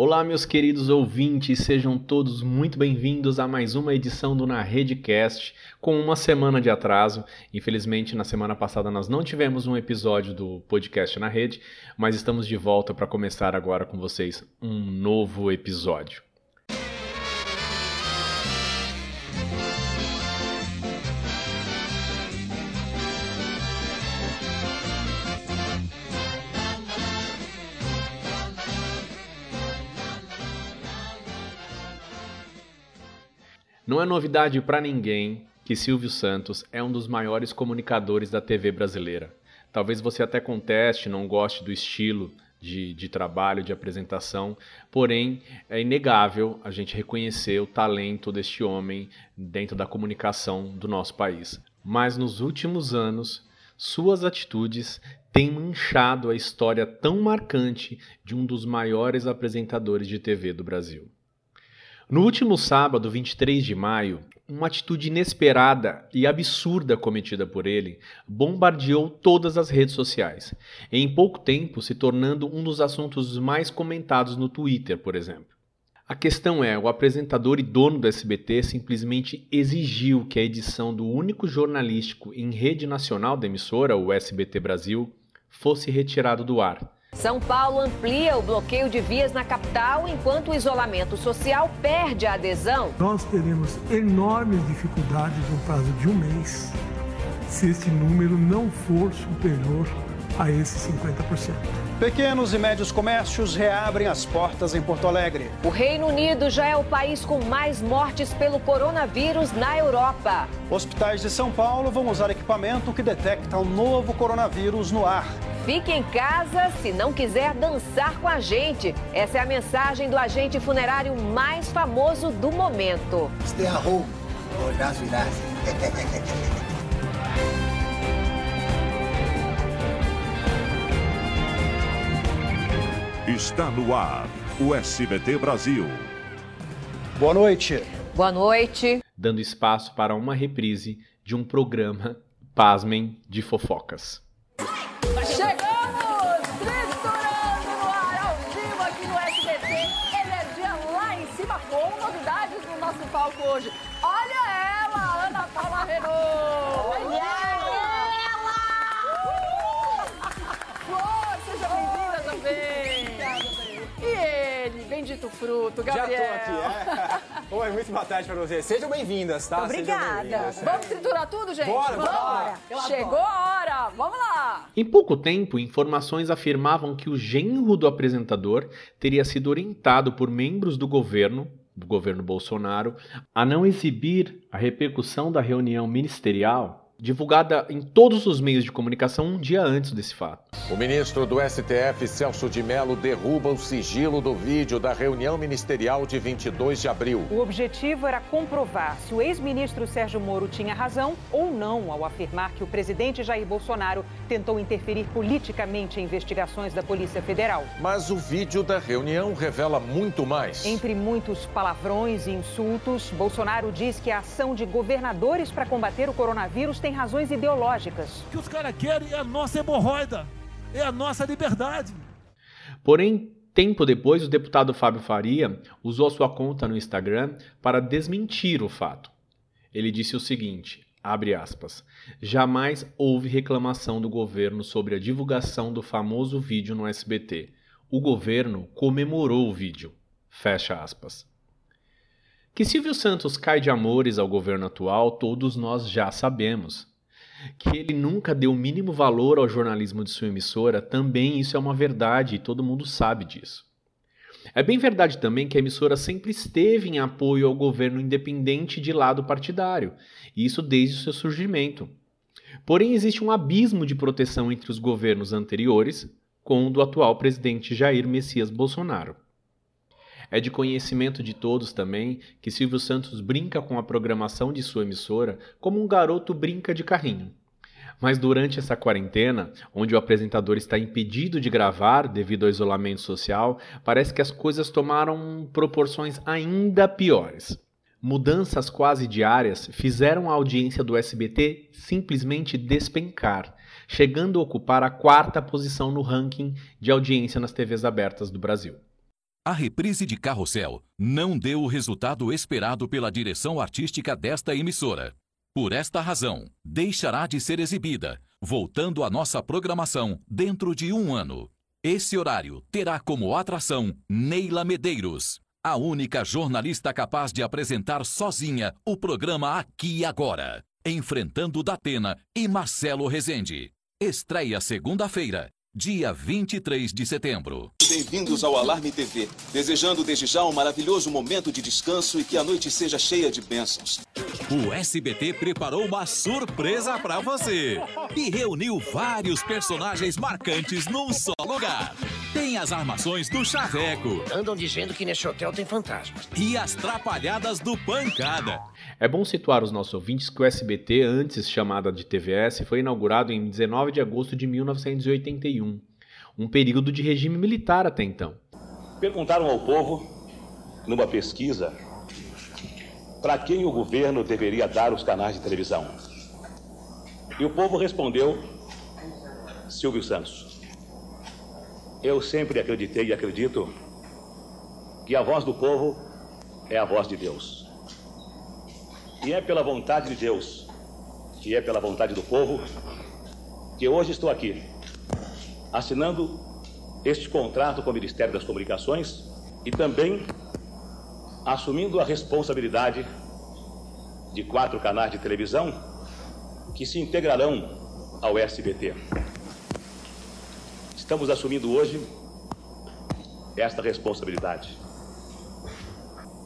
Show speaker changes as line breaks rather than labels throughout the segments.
Olá, meus queridos ouvintes, sejam todos muito bem-vindos a mais uma edição do Na Redecast, com uma semana de atraso. Infelizmente, na semana passada nós não tivemos um episódio do podcast na rede, mas estamos de volta para começar agora com vocês um novo episódio. Não é novidade para ninguém que Silvio Santos é um dos maiores comunicadores da TV brasileira. Talvez você até conteste, não goste do estilo de, de, trabalho, de apresentação, porém é inegável a gente reconhecer o talento deste homem dentro da comunicação do nosso país. Mas nos últimos anos, suas atitudes têm manchado a história tão marcante de um dos maiores apresentadores de TV do Brasil. No último sábado, 23 de maio, uma atitude inesperada e absurda cometida por ele bombardeou todas as redes sociais, em pouco tempo se tornando um dos assuntos mais comentados no Twitter, por exemplo. A questão é: o apresentador e dono do SBT simplesmente exigiu que a edição do único jornalístico em rede nacional da emissora, o SBT Brasil, fosse retirado do ar
são Paulo amplia o bloqueio de vias na capital, enquanto o isolamento social perde a adesão.
Nós teremos enormes dificuldades no prazo de um mês se esse número não for superior a esses 50%.
Pequenos e médios comércios reabrem as portas em Porto Alegre.
O Reino Unido já é o país com mais mortes pelo coronavírus na Europa.
Hospitais de São Paulo vão usar equipamento que detecta o novo coronavírus no ar.
Fique em casa se não quiser dançar com a gente. Essa é a mensagem do agente funerário mais famoso do momento.
Stay at home or dance with us.
Está no ar o SBT Brasil.
Boa noite.
Boa noite.
Dando espaço para uma reprise de um programa, pasmem, de fofocas.
Palco hoje. Olha ela, Ana Paula Renault! Olha ela! Flor, seja bem-vinda também! E ele, bendito fruto, Gabriel.
Já tô aqui, é. Oi, muito boa tarde pra vocês. Sejam bem-vindas, tá?
Obrigada. Bem Vamos triturar tudo, gente?
Bora,
Vamos.
bora.
Chegou a hora, vamos lá.
Em pouco tempo, informações afirmavam que o genro do apresentador teria sido orientado por membros do governo do governo Bolsonaro a não exibir a repercussão da reunião ministerial divulgada em todos os meios de comunicação um dia antes desse fato.
O ministro do STF, Celso de Mello, derruba o sigilo do vídeo da reunião ministerial de 22 de abril.
O objetivo era comprovar se o ex-ministro Sérgio Moro tinha razão ou não ao afirmar que o presidente Jair Bolsonaro tentou interferir politicamente em investigações da Polícia Federal.
Mas o vídeo da reunião revela muito mais.
Entre muitos palavrões e insultos, Bolsonaro diz que a ação de governadores para combater o coronavírus tem tem razões ideológicas.
O que os caras querem é a nossa hemorroida, é a nossa liberdade.
Porém, tempo depois, o deputado Fábio Faria usou a sua conta no Instagram para desmentir o fato. Ele disse o seguinte: abre aspas, jamais houve reclamação do governo sobre a divulgação do famoso vídeo no SBT. O governo comemorou o vídeo. Fecha aspas. Que Silvio Santos cai de amores ao governo atual, todos nós já sabemos. Que ele nunca deu o mínimo valor ao jornalismo de sua emissora, também isso é uma verdade e todo mundo sabe disso. É bem verdade também que a emissora sempre esteve em apoio ao governo independente de lado partidário, e isso desde o seu surgimento. Porém, existe um abismo de proteção entre os governos anteriores com o do atual presidente Jair Messias Bolsonaro. É de conhecimento de todos também que Silvio Santos brinca com a programação de sua emissora como um garoto brinca de carrinho. Mas durante essa quarentena, onde o apresentador está impedido de gravar devido ao isolamento social, parece que as coisas tomaram proporções ainda piores. Mudanças quase diárias fizeram a audiência do SBT simplesmente despencar, chegando a ocupar a quarta posição no ranking de audiência nas TVs abertas do Brasil.
A reprise de Carrossel não deu o resultado esperado pela direção artística desta emissora. Por esta razão, deixará de ser exibida, voltando à nossa programação dentro de um ano. Esse horário terá como atração Neila Medeiros, a única jornalista capaz de apresentar sozinha o programa Aqui e Agora, enfrentando Datena e Marcelo Rezende. Estreia segunda-feira, dia 23 de setembro.
Bem-vindos ao Alarme TV, desejando desde já um maravilhoso momento de descanso e que a noite seja cheia de bênçãos.
O SBT preparou uma surpresa para você e reuniu vários personagens marcantes num só lugar. Tem as armações do Chaveco.
Andam dizendo que nesse hotel tem fantasmas.
E as trapalhadas do Pancada.
É bom situar os nossos ouvintes que o SBT, antes chamada de TVS, foi inaugurado em 19 de agosto de 1981, um período de regime militar até então.
Perguntaram ao povo, numa pesquisa, para quem o governo deveria dar os canais de televisão. E o povo respondeu: Silvio Santos. Eu sempre acreditei e acredito que a voz do povo é a voz de Deus. E é pela vontade de Deus, e é pela vontade do povo, que hoje estou aqui, assinando este contrato com o Ministério das Comunicações e também assumindo a responsabilidade de quatro canais de televisão que se integrarão ao SBT. Estamos assumindo hoje esta responsabilidade.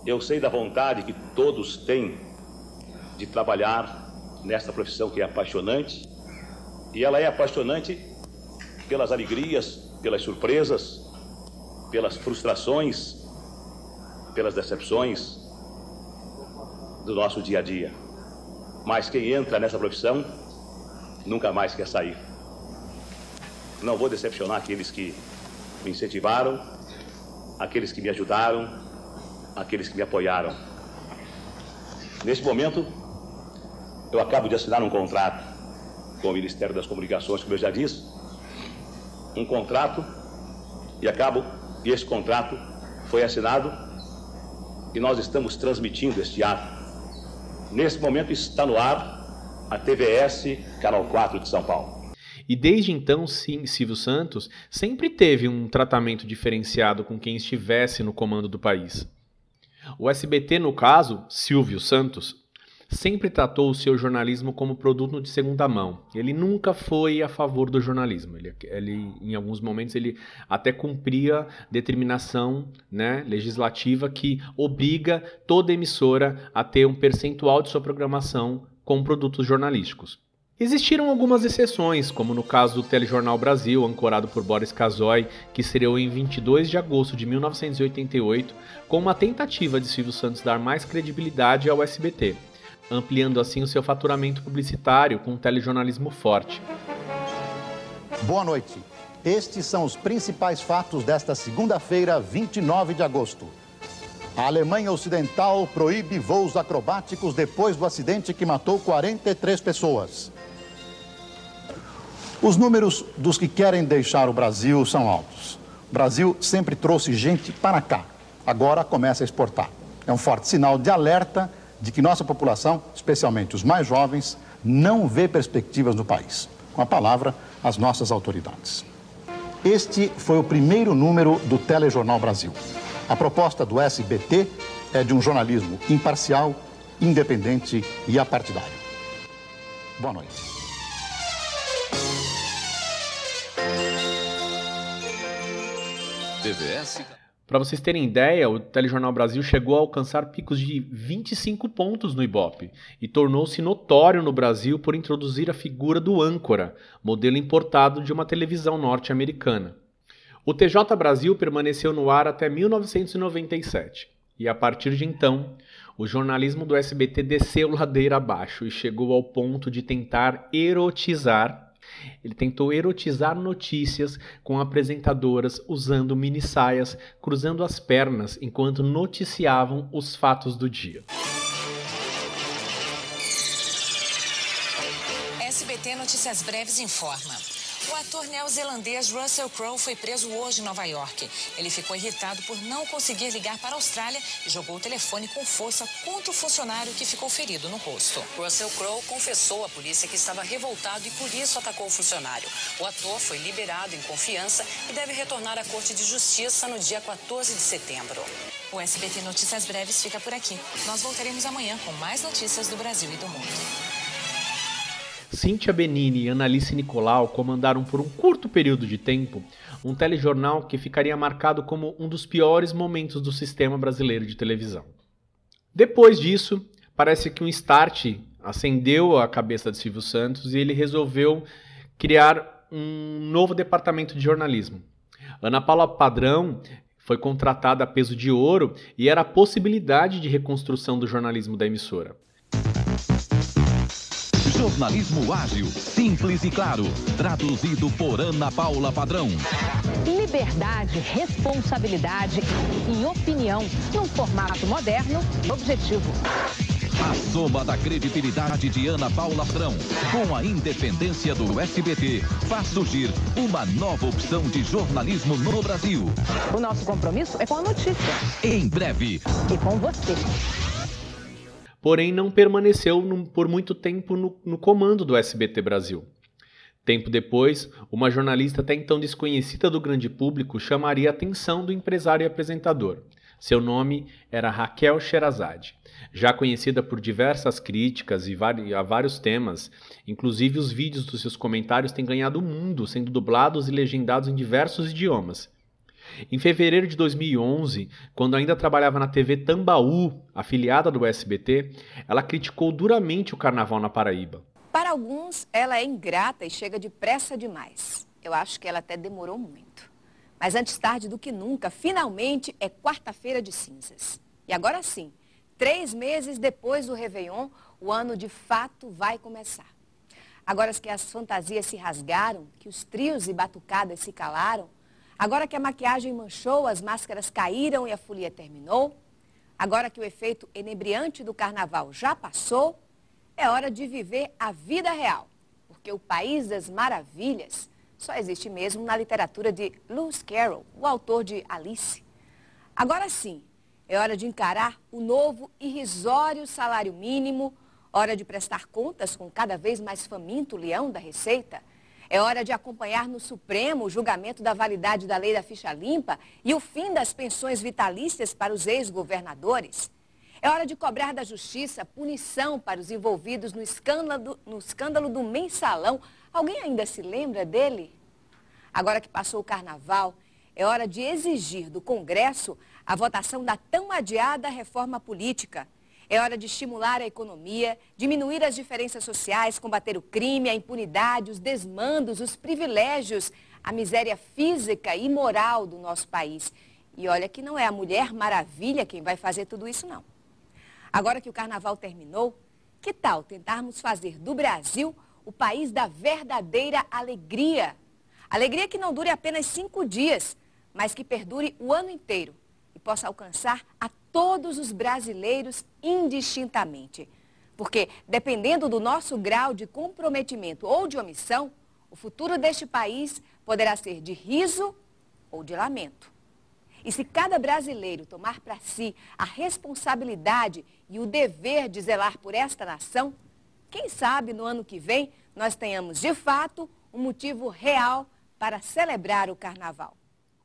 Eu sei da vontade que todos têm de trabalhar nesta profissão que é apaixonante, e ela é apaixonante pelas alegrias, pelas surpresas, pelas frustrações, pelas decepções do nosso dia a dia. Mas quem entra nessa profissão nunca mais quer sair. Não vou decepcionar aqueles que me incentivaram, aqueles que me ajudaram, aqueles que me apoiaram. Neste momento, eu acabo de assinar um contrato com o Ministério das Comunicações, como eu já disse, um contrato e acabo e esse contrato foi assinado e nós estamos transmitindo este ato. Nesse momento está no ar a TVS Canal 4 de São Paulo.
E desde então, sim, Silvio Santos sempre teve um tratamento diferenciado com quem estivesse no comando do país. O SBT, no caso, Silvio Santos, sempre tratou o seu jornalismo como produto de segunda mão. Ele nunca foi a favor do jornalismo. Ele, ele em alguns momentos, ele até cumpria determinação né, legislativa que obriga toda emissora a ter um percentual de sua programação com produtos jornalísticos. Existiram algumas exceções, como no caso do Telejornal Brasil, ancorado por Boris Casoy, que estreou em 22 de agosto de 1988, com uma tentativa de Silvio Santos dar mais credibilidade ao SBT ampliando assim o seu faturamento publicitário com um telejornalismo forte.
Boa noite. Estes são os principais fatos desta segunda-feira, 29 de agosto. A Alemanha Ocidental proíbe voos acrobáticos depois do acidente que matou 43 pessoas. Os números dos que querem deixar o Brasil são altos. O Brasil sempre trouxe gente para cá, agora começa a exportar. É um forte sinal de alerta de que nossa população, especialmente os mais jovens, não vê perspectivas no país. Com a palavra, as nossas autoridades. Este foi o primeiro número do Telejornal Brasil. A proposta do SBT é de um jornalismo imparcial, independente e apartidário. Boa noite.
TVS para vocês terem ideia, o Telejornal Brasil chegou a alcançar picos de 25 pontos no Ibope e tornou-se notório no Brasil por introduzir a figura do âncora, modelo importado de uma televisão norte-americana. O TJ Brasil permaneceu no ar até 1997 e, a partir de então, o jornalismo do SBT desceu ladeira abaixo e chegou ao ponto de tentar erotizar ele tentou erotizar notícias com apresentadoras usando mini saias, cruzando as pernas enquanto noticiavam os fatos do dia.
SBT Notícias Breves informa. O ator neozelandês Russell Crowe foi preso hoje em Nova York. Ele ficou irritado por não conseguir ligar para a Austrália e jogou o telefone com força contra o funcionário que ficou ferido no rosto.
Russell Crowe confessou à polícia que estava revoltado e por isso atacou o funcionário. O ator foi liberado em confiança e deve retornar à Corte de Justiça no dia 14 de setembro.
O SBT Notícias Breves fica por aqui. Nós voltaremos amanhã com mais notícias do Brasil e do mundo.
Cíntia Benini e Annalise Nicolau comandaram por um curto período de tempo um telejornal que ficaria marcado como um dos piores momentos do sistema brasileiro de televisão. Depois disso, parece que um start acendeu a cabeça de Silvio Santos e ele resolveu criar um novo departamento de jornalismo. Ana Paula Padrão foi contratada a peso de ouro e era a possibilidade de reconstrução do jornalismo da emissora.
Jornalismo ágil, simples e claro. Traduzido por Ana Paula Padrão.
Liberdade, responsabilidade e opinião num formato moderno e objetivo.
A soma da credibilidade de Ana Paula Padrão com a independência do SBT faz surgir uma nova opção de jornalismo no Brasil.
O nosso compromisso é com a notícia.
Em breve.
E com você
porém não permaneceu por muito tempo no, no comando do SBT Brasil. Tempo depois, uma jornalista até então desconhecida do grande público chamaria a atenção do empresário e apresentador. Seu nome era Raquel Sherazade, já conhecida por diversas críticas e a vários temas, inclusive os vídeos dos seus comentários têm ganhado o mundo, sendo dublados e legendados em diversos idiomas. Em fevereiro de 2011, quando ainda trabalhava na TV Tambaú, afiliada do SBT, ela criticou duramente o carnaval na Paraíba.
Para alguns, ela é ingrata e chega depressa demais. Eu acho que ela até demorou muito. Mas antes tarde do que nunca, finalmente é quarta-feira de cinzas. E agora sim, três meses depois do Réveillon, o ano de fato vai começar. Agora que as fantasias se rasgaram, que os trios e batucadas se calaram, Agora que a maquiagem manchou, as máscaras caíram e a folia terminou, agora que o efeito enebriante do carnaval já passou, é hora de viver a vida real. Porque o país das maravilhas só existe mesmo na literatura de Lewis Carroll, o autor de Alice. Agora sim, é hora de encarar o novo irrisório salário mínimo, hora de prestar contas com cada vez mais faminto leão da Receita é hora de acompanhar no Supremo o julgamento da validade da lei da ficha limpa e o fim das pensões vitalícias para os ex-governadores. É hora de cobrar da justiça punição para os envolvidos no escândalo, no escândalo do mensalão. Alguém ainda se lembra dele? Agora que passou o carnaval, é hora de exigir do Congresso a votação da tão adiada reforma política. É hora de estimular a economia, diminuir as diferenças sociais, combater o crime, a impunidade, os desmandos, os privilégios, a miséria física e moral do nosso país. E olha que não é a Mulher Maravilha quem vai fazer tudo isso, não. Agora que o carnaval terminou, que tal tentarmos fazer do Brasil o país da verdadeira alegria? Alegria que não dure apenas cinco dias, mas que perdure o ano inteiro e possa alcançar a todos os brasileiros indistintamente. Porque, dependendo do nosso grau de comprometimento ou de omissão, o futuro deste país poderá ser de riso ou de lamento. E se cada brasileiro tomar para si a responsabilidade e o dever de zelar por esta nação, quem sabe no ano que vem nós tenhamos de fato um motivo real para celebrar o carnaval.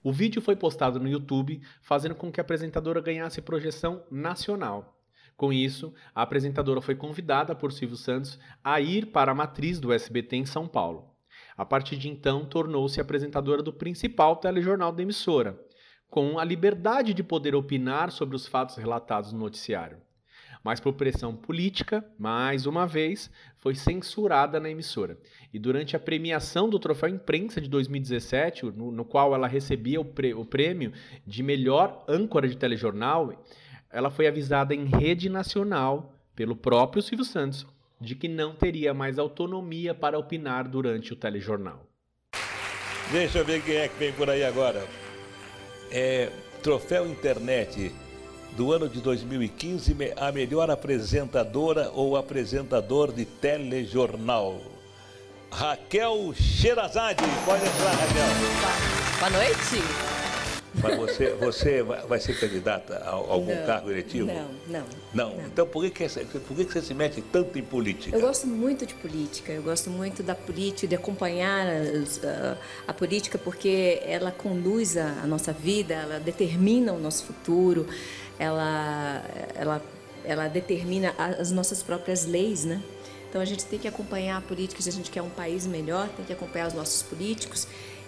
O vídeo foi postado no YouTube, fazendo com que a apresentadora ganhasse projeção nacional. Com isso, a apresentadora foi convidada por Silvio Santos a ir para a matriz do SBT em São Paulo. A partir de então, tornou-se apresentadora do principal telejornal da emissora, com a liberdade de poder opinar sobre os fatos relatados no noticiário mas por pressão política, mais uma vez, foi censurada na emissora. E durante a premiação do Troféu Imprensa de 2017, no, no qual ela recebia o, pre, o prêmio de melhor âncora de telejornal, ela foi avisada em rede nacional pelo próprio Silvio Santos de que não teria mais autonomia para opinar durante o telejornal.
Deixa eu ver quem é que vem por aí agora. É, troféu Internet do ano de 2015 a melhor apresentadora ou apresentador de telejornal. Raquel Sherazade. Pode entrar, Raquel.
Boa noite.
Mas você, você vai ser candidata a algum
não,
cargo eletivo?
Não, não,
não. Não? Então por que, que, por que, que você se mete tanto em política?
Eu gosto muito de política. Eu gosto muito da política, de acompanhar a, a política, porque ela conduz a, a, nossa vida, ela determina o nosso futuro, ela, ela, ela determina as nossas próprias leis, né? Então a gente tem que acompanhar a política se a gente quer um país melhor, tem que acompanhar os nossos políticos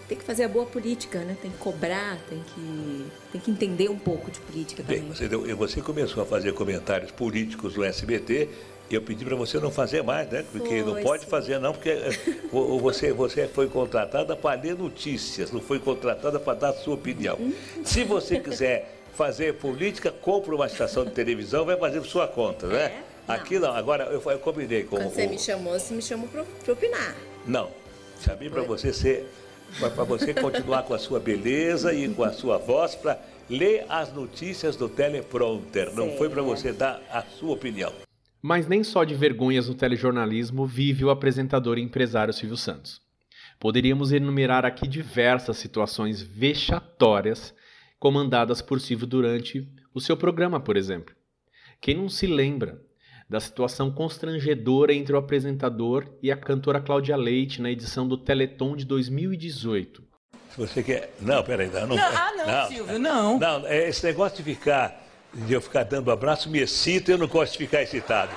tem que fazer a boa política, né? Tem que cobrar, tem que, tem que entender um pouco de política também.
Bem, você, você começou a fazer comentários políticos no SBT e eu pedi para você não fazer mais, né? Porque foi, não pode sim. fazer não, porque eh, você, você foi contratada para ler notícias, não foi contratada para dar sua opinião. Uhum. Se você quiser fazer política, compre uma estação de televisão, vai fazer por sua conta, né? É? Não. Aqui não, agora eu, eu combinei com
Quando você
o...
me chamou, você me chamou para opinar.
Não, chamei para você ser para você continuar com a sua beleza e com a sua voz para ler as notícias do teleprompter. Não Sim, foi para você dar a sua opinião.
Mas nem só de vergonhas no telejornalismo vive o apresentador e empresário Silvio Santos. Poderíamos enumerar aqui diversas situações vexatórias comandadas por Silvio durante o seu programa, por exemplo. Quem não se lembra da situação constrangedora entre o apresentador e a cantora Cláudia Leite na edição do Teleton de 2018.
Se você quer. Não, peraí, não.
não, não ah, não, não, Silvio, não.
Não, é, esse negócio de ficar. de eu ficar dando abraço me excita, eu não gosto de ficar excitado.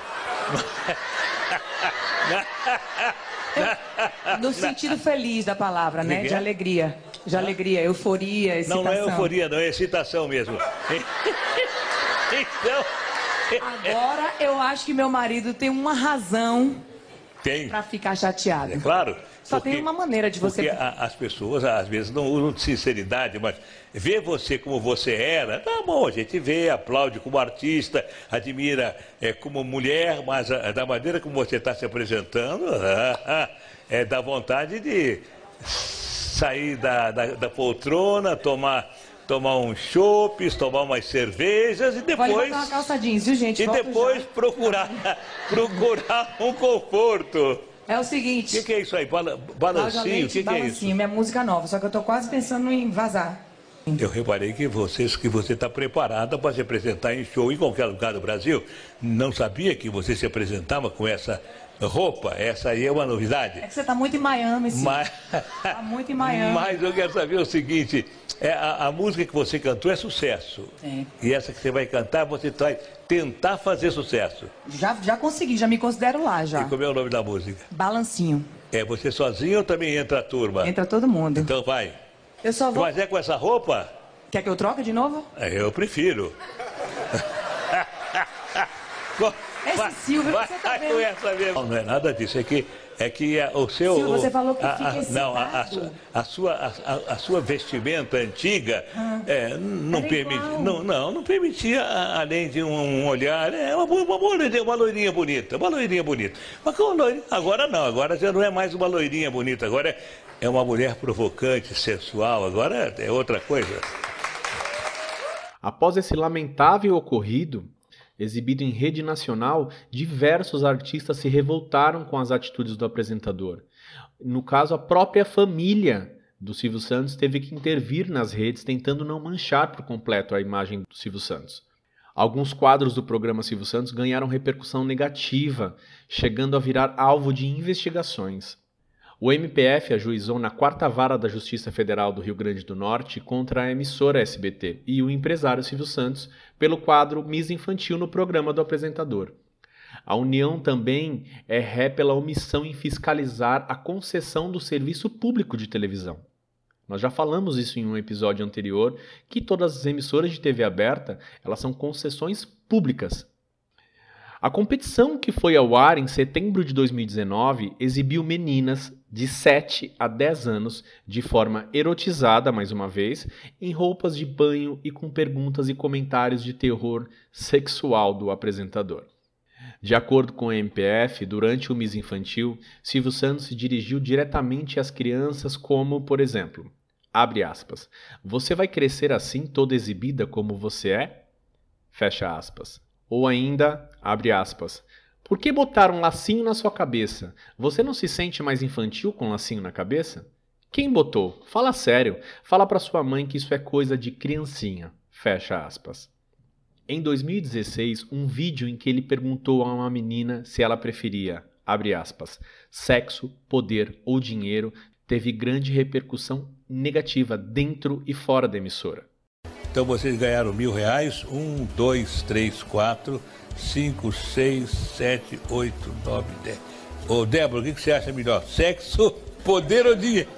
no sentido feliz da palavra, né? De alegria. De alegria, euforia, excitação.
Não, não é euforia, não, é excitação mesmo. então.
Agora eu acho que meu marido tem uma razão
tem.
para ficar chateado.
É claro.
Só porque, tem uma maneira de você.
Porque a, as pessoas às vezes não usam de sinceridade, mas ver você como você era, tá bom, a gente vê, aplaude como artista, admira é, como mulher, mas a, da maneira como você está se apresentando, é da vontade de sair da, da, da poltrona, tomar tomar um chopes, tomar umas cervejas e depois.
Botar uma calça jeans, viu, gente?
E Volto depois já. procurar, procurar um conforto.
É o seguinte.
O que, que, é isso aí? Bala, balancinho? O que, que é isso?
minha música nova, só que eu tô quase pensando em vazar.
Eu reparei que você que você está preparada para se apresentar em show em qualquer lugar do Brasil. Não sabia que você se apresentava com essa roupa. Essa aí é uma novidade.
É que você está muito em Miami, sim. Mas... Está muito em Miami.
Mas eu quero saber o seguinte: é, a, a, música que você cantou é sucesso.
É.
E essa que você vai cantar, você vai tentar fazer sucesso.
Já, já consegui, já me considero lá já.
E como é o nome da música?
Balancinho.
É você sozinho ou também entra a turma?
Entra todo mundo.
Então vai.
Eu só vou.
Mas é com essa roupa?
Quer que eu troque de novo?
É, eu prefiro.
Esse vai, Silvio, vai, você tá vendo?
Essa mesmo. Não, não é nada disso, é que, é que o seu...
Silvio, você falou que a, fica a,
Não, a, a, sua, a, a, sua vestimenta antiga ah, é, não, permite, não, não, não permitia, além de um, olhar, é uma, uma, uma loirinha bonita, uma loirinha bonita. Mas agora não, agora já não é mais uma loirinha bonita, agora é, é uma mulher provocante, sensual, agora é outra coisa.
Após esse lamentável ocorrido, Exibido em rede nacional, diversos artistas se revoltaram com as atitudes do apresentador. No caso, a própria família do Silvio Santos teve que intervir nas redes tentando não manchar por completo a imagem do Silvio Santos. Alguns quadros do programa Silvio Santos ganharam repercussão negativa, chegando a virar alvo de investigações. O MPF ajuizou na quarta vara da Justiça Federal do Rio Grande do Norte contra a emissora SBT e o empresário Silvio Santos pelo quadro Misa Infantil no programa do apresentador. A União também é ré pela omissão em fiscalizar a concessão do serviço público de televisão. Nós já falamos isso em um episódio anterior, que todas as emissoras de TV aberta, elas são concessões públicas a competição que foi ao ar em setembro de 2019 exibiu meninas de 7 a 10 anos de forma erotizada, mais uma vez, em roupas de banho e com perguntas e comentários de terror sexual do apresentador. De acordo com o MPF, durante o Miss Infantil, Silvio Santos se dirigiu diretamente às crianças como, por exemplo, abre aspas, você vai crescer assim toda exibida como você é? Fecha aspas. Ou ainda, abre aspas, Por que botar um lacinho na sua cabeça? Você não se sente mais infantil com um lacinho na cabeça? Quem botou? Fala sério. Fala para sua mãe que isso é coisa de criancinha. Fecha aspas. Em 2016, um vídeo em que ele perguntou a uma menina se ela preferia, abre aspas, sexo, poder ou dinheiro, teve grande repercussão negativa dentro e fora da emissora.
Então vocês ganharam mil reais, um, dois, três, quatro, 5, 6, 7, 8, 9, 10. Ô, Débora, o que, você acha melhor? Sexo, poder ou dinheiro?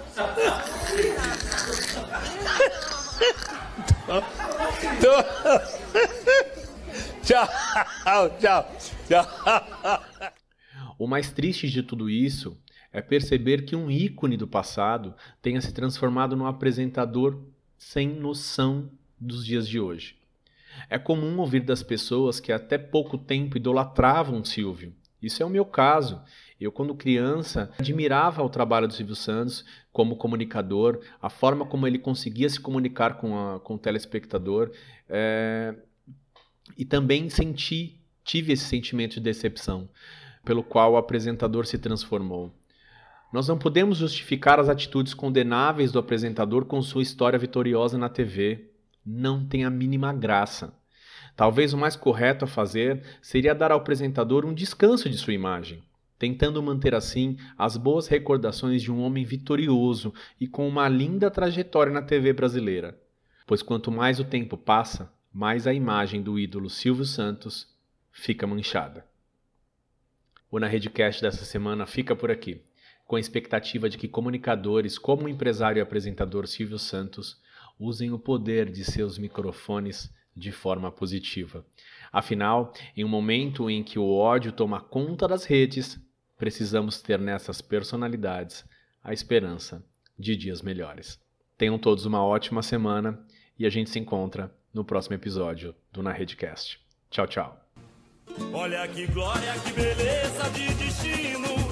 Então, tchau, tchau, tchau.
O mais triste de tudo isso é perceber que um ícone do passado tenha se transformado num apresentador sem noção dos dias de hoje. É comum ouvir das pessoas que até pouco tempo idolatravam Silvio. Isso é o meu caso. Eu, quando criança, admirava o trabalho do Silvio Santos como comunicador, a forma como ele conseguia se comunicar com, a, com o telespectador. É... E também senti, tive esse sentimento de decepção, pelo qual o apresentador se transformou. Nós não podemos justificar as atitudes condenáveis do apresentador com sua história vitoriosa na TV não tem a mínima graça. Talvez o mais correto a fazer seria dar ao apresentador um descanso de sua imagem, tentando manter assim as boas recordações de um homem vitorioso e com uma linda trajetória na TV brasileira. Pois quanto mais o tempo passa, mais a imagem do ídolo Silvio Santos fica manchada. O Na Redcast dessa semana fica por aqui, com a expectativa de que comunicadores como o empresário e apresentador Silvio Santos usem o poder de seus microfones de forma positiva. Afinal, em um momento em que o ódio toma conta das redes, precisamos ter nessas personalidades a esperança de dias melhores. Tenham todos uma ótima semana e a gente se encontra no próximo episódio do Na Redcast. Tchau, tchau.
Olha que glória, que beleza de destino